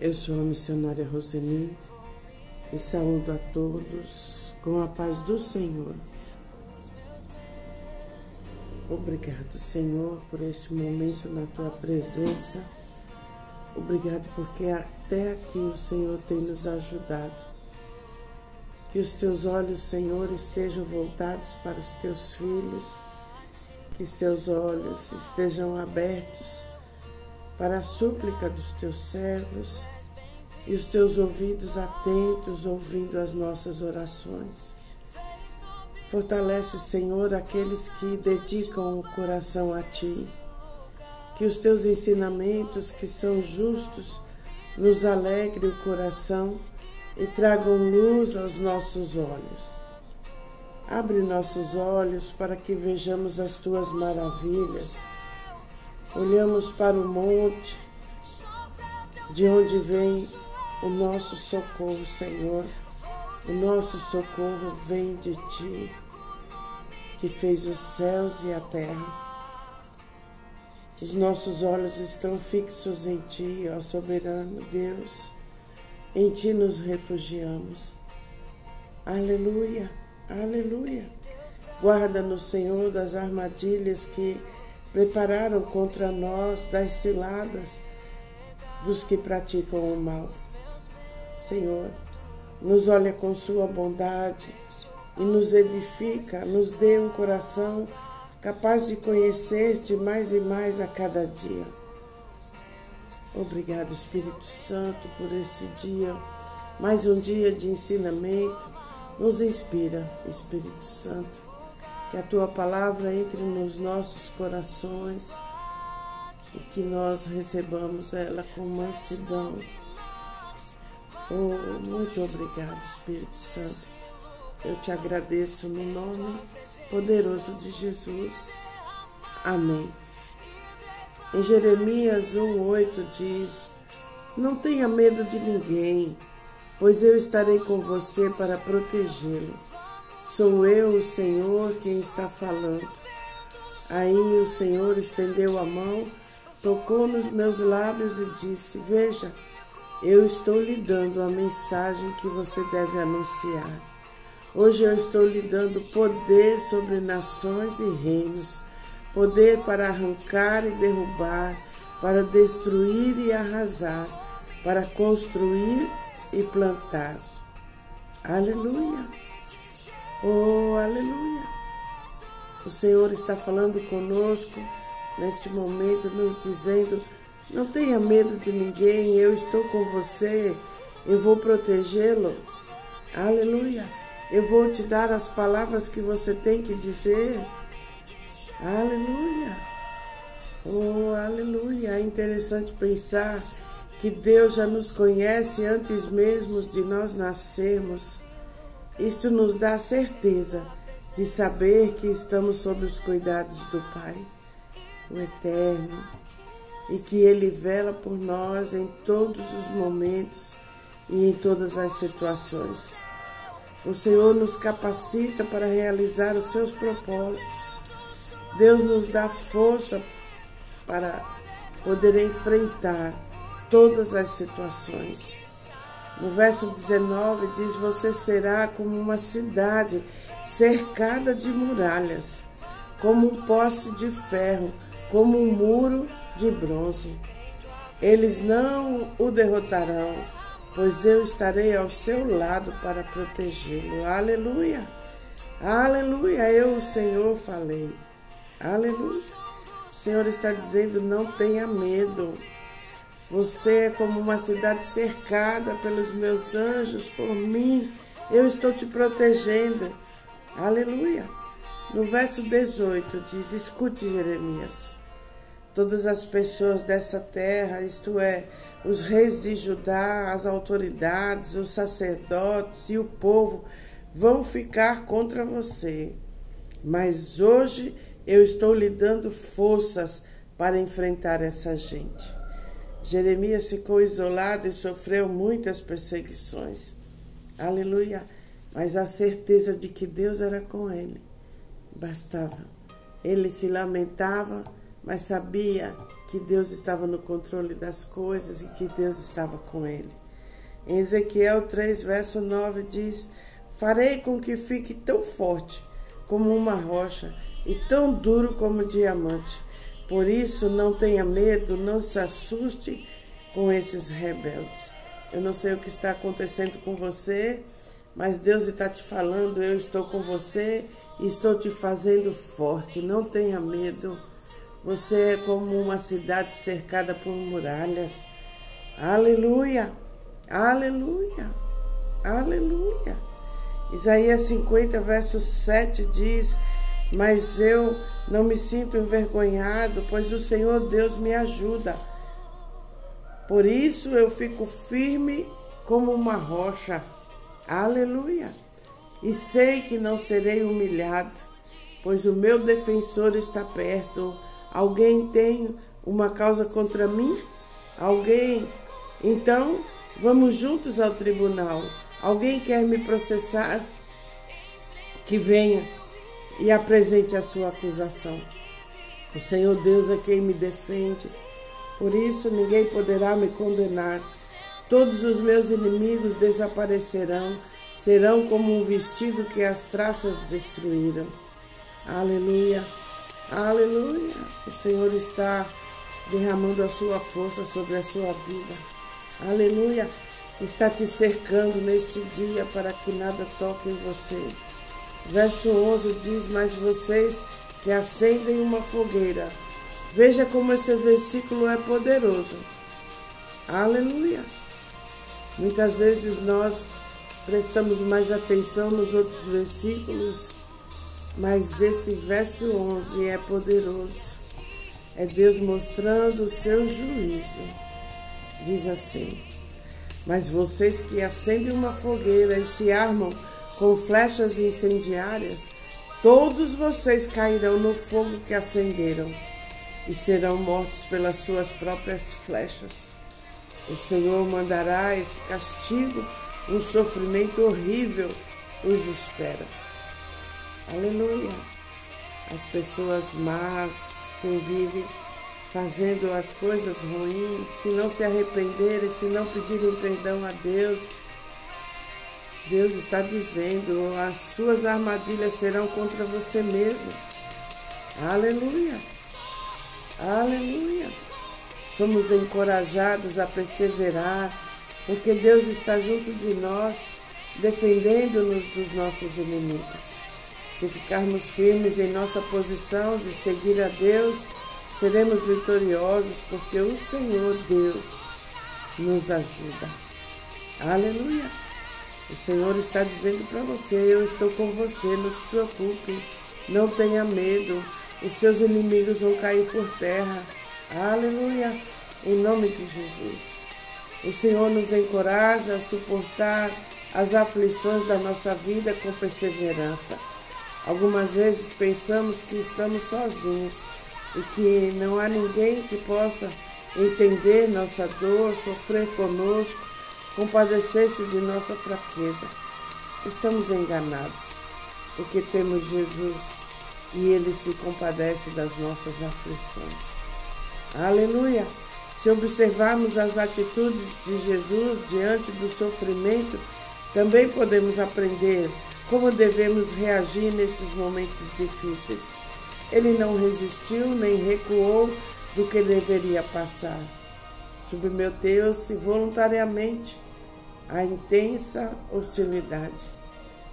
Eu sou a missionária Roseni e saúdo a todos com a paz do Senhor. Obrigado, Senhor, por este momento na tua presença. Obrigado porque até aqui o Senhor tem nos ajudado. Que os teus olhos, Senhor, estejam voltados para os teus filhos, que seus olhos estejam abertos para a súplica dos teus servos e os teus ouvidos atentos ouvindo as nossas orações. Fortalece, Senhor, aqueles que dedicam o coração a Ti. Que os teus ensinamentos, que são justos, nos alegre o coração e tragam luz aos nossos olhos. Abre nossos olhos para que vejamos as tuas maravilhas Olhamos para o monte, de onde vem o nosso socorro, Senhor. O nosso socorro vem de Ti, que fez os céus e a terra. Os nossos olhos estão fixos em Ti, ó soberano Deus. Em Ti nos refugiamos. Aleluia, aleluia. Guarda-nos, Senhor, das armadilhas que prepararam contra nós das ciladas dos que praticam o mal. Senhor, nos olha com sua bondade e nos edifica, nos dê um coração capaz de conhecer-te mais e mais a cada dia. Obrigado, Espírito Santo, por esse dia, mais um dia de ensinamento. Nos inspira, Espírito Santo que a tua palavra entre nos nossos corações e que nós recebamos ela com mansidão. Oh, muito obrigado, Espírito Santo. Eu te agradeço no nome poderoso de Jesus. Amém. Em Jeremias 1,8 diz: Não tenha medo de ninguém, pois eu estarei com você para protegê-lo Sou eu, o Senhor, quem está falando. Aí o Senhor estendeu a mão, tocou nos meus lábios e disse: Veja, eu estou lhe dando a mensagem que você deve anunciar. Hoje eu estou lhe dando poder sobre nações e reinos, poder para arrancar e derrubar, para destruir e arrasar, para construir e plantar. Aleluia! Oh, aleluia! O Senhor está falando conosco neste momento, nos dizendo: não tenha medo de ninguém, eu estou com você, eu vou protegê-lo. Aleluia! Eu vou te dar as palavras que você tem que dizer. Aleluia! Oh, aleluia! É interessante pensar que Deus já nos conhece antes mesmo de nós nascermos. Isto nos dá a certeza de saber que estamos sob os cuidados do Pai, o Eterno, e que Ele vela por nós em todos os momentos e em todas as situações. O Senhor nos capacita para realizar os seus propósitos. Deus nos dá força para poder enfrentar todas as situações. No verso 19 diz: Você será como uma cidade cercada de muralhas, como um poste de ferro, como um muro de bronze. Eles não o derrotarão, pois eu estarei ao seu lado para protegê-lo. Aleluia! Aleluia! Eu, o Senhor, falei. Aleluia! O Senhor está dizendo: não tenha medo. Você é como uma cidade cercada pelos meus anjos, por mim. Eu estou te protegendo. Aleluia. No verso 18 diz: Escute, Jeremias. Todas as pessoas dessa terra, isto é, os reis de Judá, as autoridades, os sacerdotes e o povo, vão ficar contra você. Mas hoje eu estou lhe dando forças para enfrentar essa gente. Jeremias ficou isolado e sofreu muitas perseguições. Aleluia! Mas a certeza de que Deus era com ele bastava. Ele se lamentava, mas sabia que Deus estava no controle das coisas e que Deus estava com ele. Em Ezequiel 3, verso 9 diz: Farei com que fique tão forte como uma rocha e tão duro como diamante. Por isso, não tenha medo, não se assuste com esses rebeldes. Eu não sei o que está acontecendo com você, mas Deus está te falando: eu estou com você e estou te fazendo forte. Não tenha medo. Você é como uma cidade cercada por muralhas. Aleluia! Aleluia! Aleluia! Isaías 50, verso 7 diz: Mas eu não me sinto envergonhado, pois o Senhor Deus me ajuda. Por isso eu fico firme como uma rocha. Aleluia! E sei que não serei humilhado, pois o meu defensor está perto Alguém tem uma causa contra mim? Alguém? Então, vamos juntos ao tribunal. Alguém quer me processar? Que venha e apresente a sua acusação. O Senhor Deus é quem me defende. Por isso ninguém poderá me condenar. Todos os meus inimigos desaparecerão, serão como um vestido que as traças destruíram. Aleluia. Aleluia! O Senhor está derramando a sua força sobre a sua vida. Aleluia! Está te cercando neste dia para que nada toque em você. Verso 11 diz: Mas vocês que acendem uma fogueira. Veja como esse versículo é poderoso. Aleluia! Muitas vezes nós prestamos mais atenção nos outros versículos mas esse verso 11 é poderoso. É Deus mostrando o seu juízo. Diz assim: Mas vocês que acendem uma fogueira e se armam com flechas incendiárias, todos vocês cairão no fogo que acenderam e serão mortos pelas suas próprias flechas. O Senhor mandará esse castigo, um sofrimento horrível os espera. Aleluia. As pessoas más, quem vive fazendo as coisas ruins, se não se arrependerem, se não pedirem perdão a Deus, Deus está dizendo: as suas armadilhas serão contra você mesmo. Aleluia. Aleluia. Somos encorajados a perseverar, porque Deus está junto de nós, defendendo-nos dos nossos inimigos. Se ficarmos firmes em nossa posição de seguir a Deus, seremos vitoriosos, porque o Senhor Deus nos ajuda. Aleluia! O Senhor está dizendo para você: Eu estou com você, não se preocupe, não tenha medo, os seus inimigos vão cair por terra. Aleluia! Em nome de Jesus. O Senhor nos encoraja a suportar as aflições da nossa vida com perseverança. Algumas vezes pensamos que estamos sozinhos e que não há ninguém que possa entender nossa dor, sofrer conosco, compadecer-se de nossa fraqueza. Estamos enganados, porque temos Jesus e Ele se compadece das nossas aflições. Aleluia! Se observarmos as atitudes de Jesus diante do sofrimento, também podemos aprender como devemos reagir nesses momentos difíceis. Ele não resistiu nem recuou do que deveria passar. Submeteu-se voluntariamente à intensa hostilidade.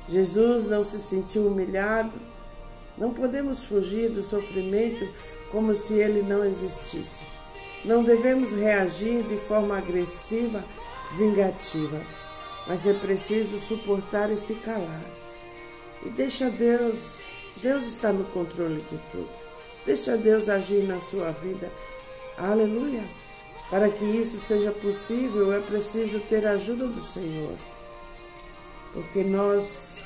Jesus não se sentiu humilhado. Não podemos fugir do sofrimento como se ele não existisse. Não devemos reagir de forma agressiva, vingativa, mas é preciso suportar e se calar. E deixa Deus, Deus está no controle de tudo. Deixa Deus agir na sua vida. Aleluia. Para que isso seja possível, é preciso ter a ajuda do Senhor. Porque nós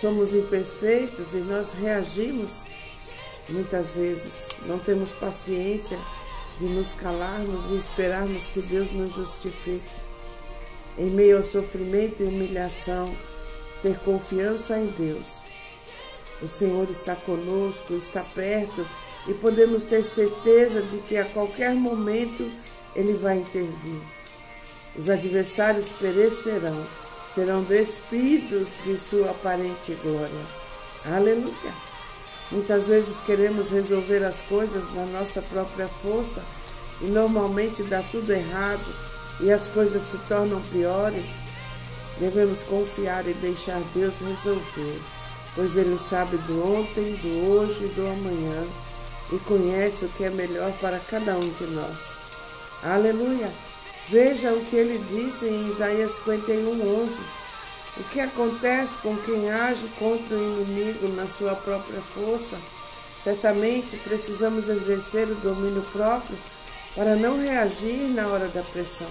somos imperfeitos e nós reagimos muitas vezes. Não temos paciência de nos calarmos e esperarmos que Deus nos justifique. Em meio ao sofrimento e humilhação, ter confiança em Deus. O Senhor está conosco, está perto e podemos ter certeza de que a qualquer momento ele vai intervir. Os adversários perecerão, serão despidos de sua aparente glória. Aleluia! Muitas vezes queremos resolver as coisas na nossa própria força e normalmente dá tudo errado e as coisas se tornam piores. Devemos confiar e deixar Deus resolver, pois Ele sabe do ontem, do hoje e do amanhã e conhece o que é melhor para cada um de nós. Aleluia! Veja o que ele disse em Isaías 51, 11. O que acontece com quem age contra o inimigo na sua própria força? Certamente precisamos exercer o domínio próprio para não reagir na hora da pressão.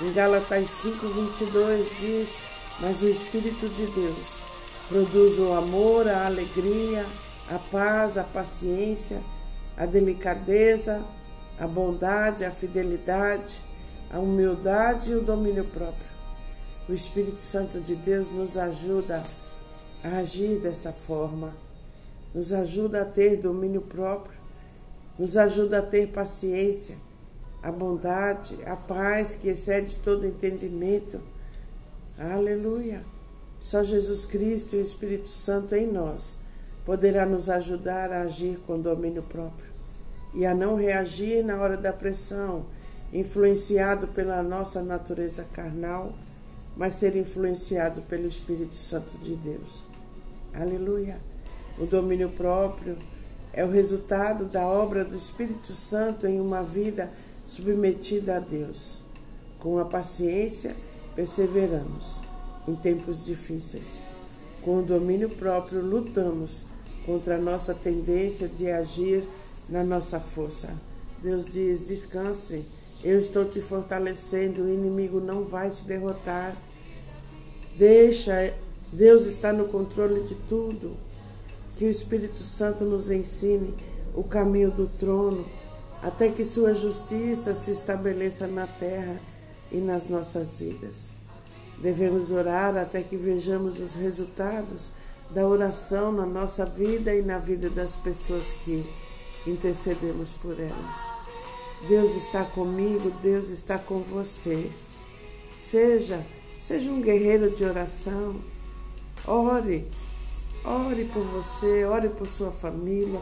Em Gálatas 5:22 diz: "Mas o espírito de Deus produz o amor, a alegria, a paz, a paciência, a delicadeza, a bondade, a fidelidade, a humildade e o domínio próprio. O Espírito Santo de Deus nos ajuda a agir dessa forma, nos ajuda a ter domínio próprio, nos ajuda a ter paciência, a bondade, a paz que excede todo entendimento. Aleluia! Só Jesus Cristo e o Espírito Santo em nós poderá nos ajudar a agir com domínio próprio e a não reagir na hora da pressão, influenciado pela nossa natureza carnal, mas ser influenciado pelo Espírito Santo de Deus. Aleluia! O domínio próprio é o resultado da obra do Espírito Santo em uma vida submetida a Deus. Com a paciência, perseveramos em tempos difíceis. Com o domínio próprio, lutamos contra a nossa tendência de agir na nossa força. Deus diz: descanse, eu estou te fortalecendo, o inimigo não vai te derrotar. Deixa, Deus está no controle de tudo. Que o Espírito Santo nos ensine o caminho do trono, até que sua justiça se estabeleça na terra e nas nossas vidas. Devemos orar até que vejamos os resultados da oração na nossa vida e na vida das pessoas que intercedemos por elas. Deus está comigo, Deus está com você. Seja, seja um guerreiro de oração. Ore, ore por você, ore por sua família.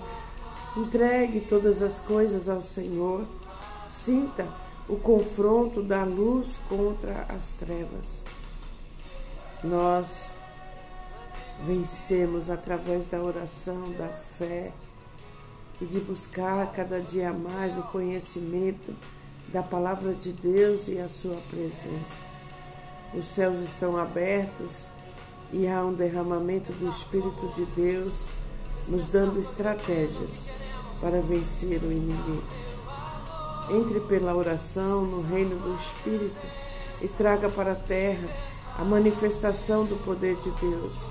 Entregue todas as coisas ao Senhor. Sinta o confronto da luz contra as trevas. Nós vencemos através da oração, da fé e de buscar cada dia mais o conhecimento da palavra de Deus e a sua presença. Os céus estão abertos e há um derramamento do Espírito de Deus nos dando estratégias para vencer o inimigo. Entre pela oração no reino do Espírito e traga para a terra a manifestação do poder de Deus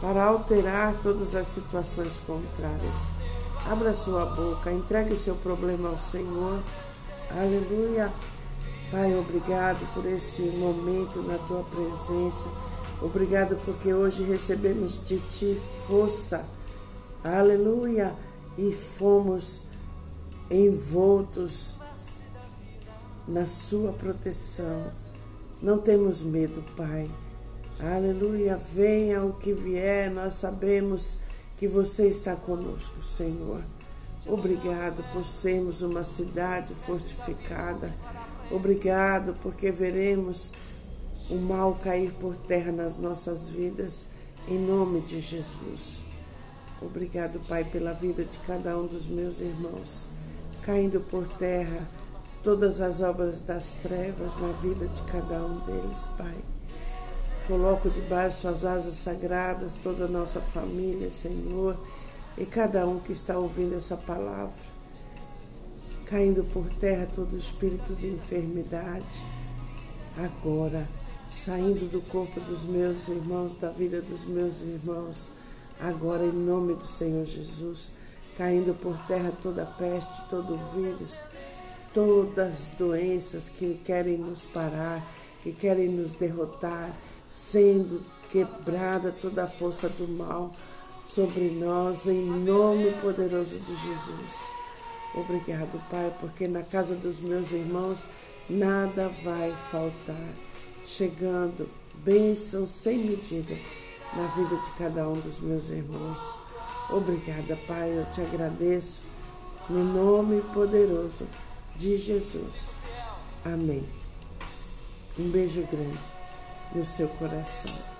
para alterar todas as situações contrárias. Abra sua boca, entregue o seu problema ao Senhor. Aleluia. Pai, obrigado por este momento na tua presença. Obrigado porque hoje recebemos de ti força. Aleluia. E fomos envoltos na sua proteção. Não temos medo, Pai. Aleluia. Venha o que vier, nós sabemos que você está conosco, Senhor. Obrigado por sermos uma cidade fortificada. Obrigado porque veremos o mal cair por terra nas nossas vidas, em nome de Jesus. Obrigado, Pai, pela vida de cada um dos meus irmãos, caindo por terra todas as obras das trevas na vida de cada um deles, Pai. Coloco debaixo suas asas sagradas toda a nossa família, Senhor, e cada um que está ouvindo essa palavra. Caindo por terra todo espírito de enfermidade. Agora, saindo do corpo dos meus irmãos, da vida dos meus irmãos, agora em nome do Senhor Jesus, caindo por terra toda peste, todo vírus, todas as doenças que querem nos parar, que querem nos derrotar, sendo quebrada toda a força do mal sobre nós, em nome poderoso de Jesus. Obrigado, Pai, porque na casa dos meus irmãos nada vai faltar. Chegando bênção sem medida na vida de cada um dos meus irmãos. Obrigada, Pai, eu te agradeço no nome poderoso de Jesus. Amém. Um beijo grande no seu coração.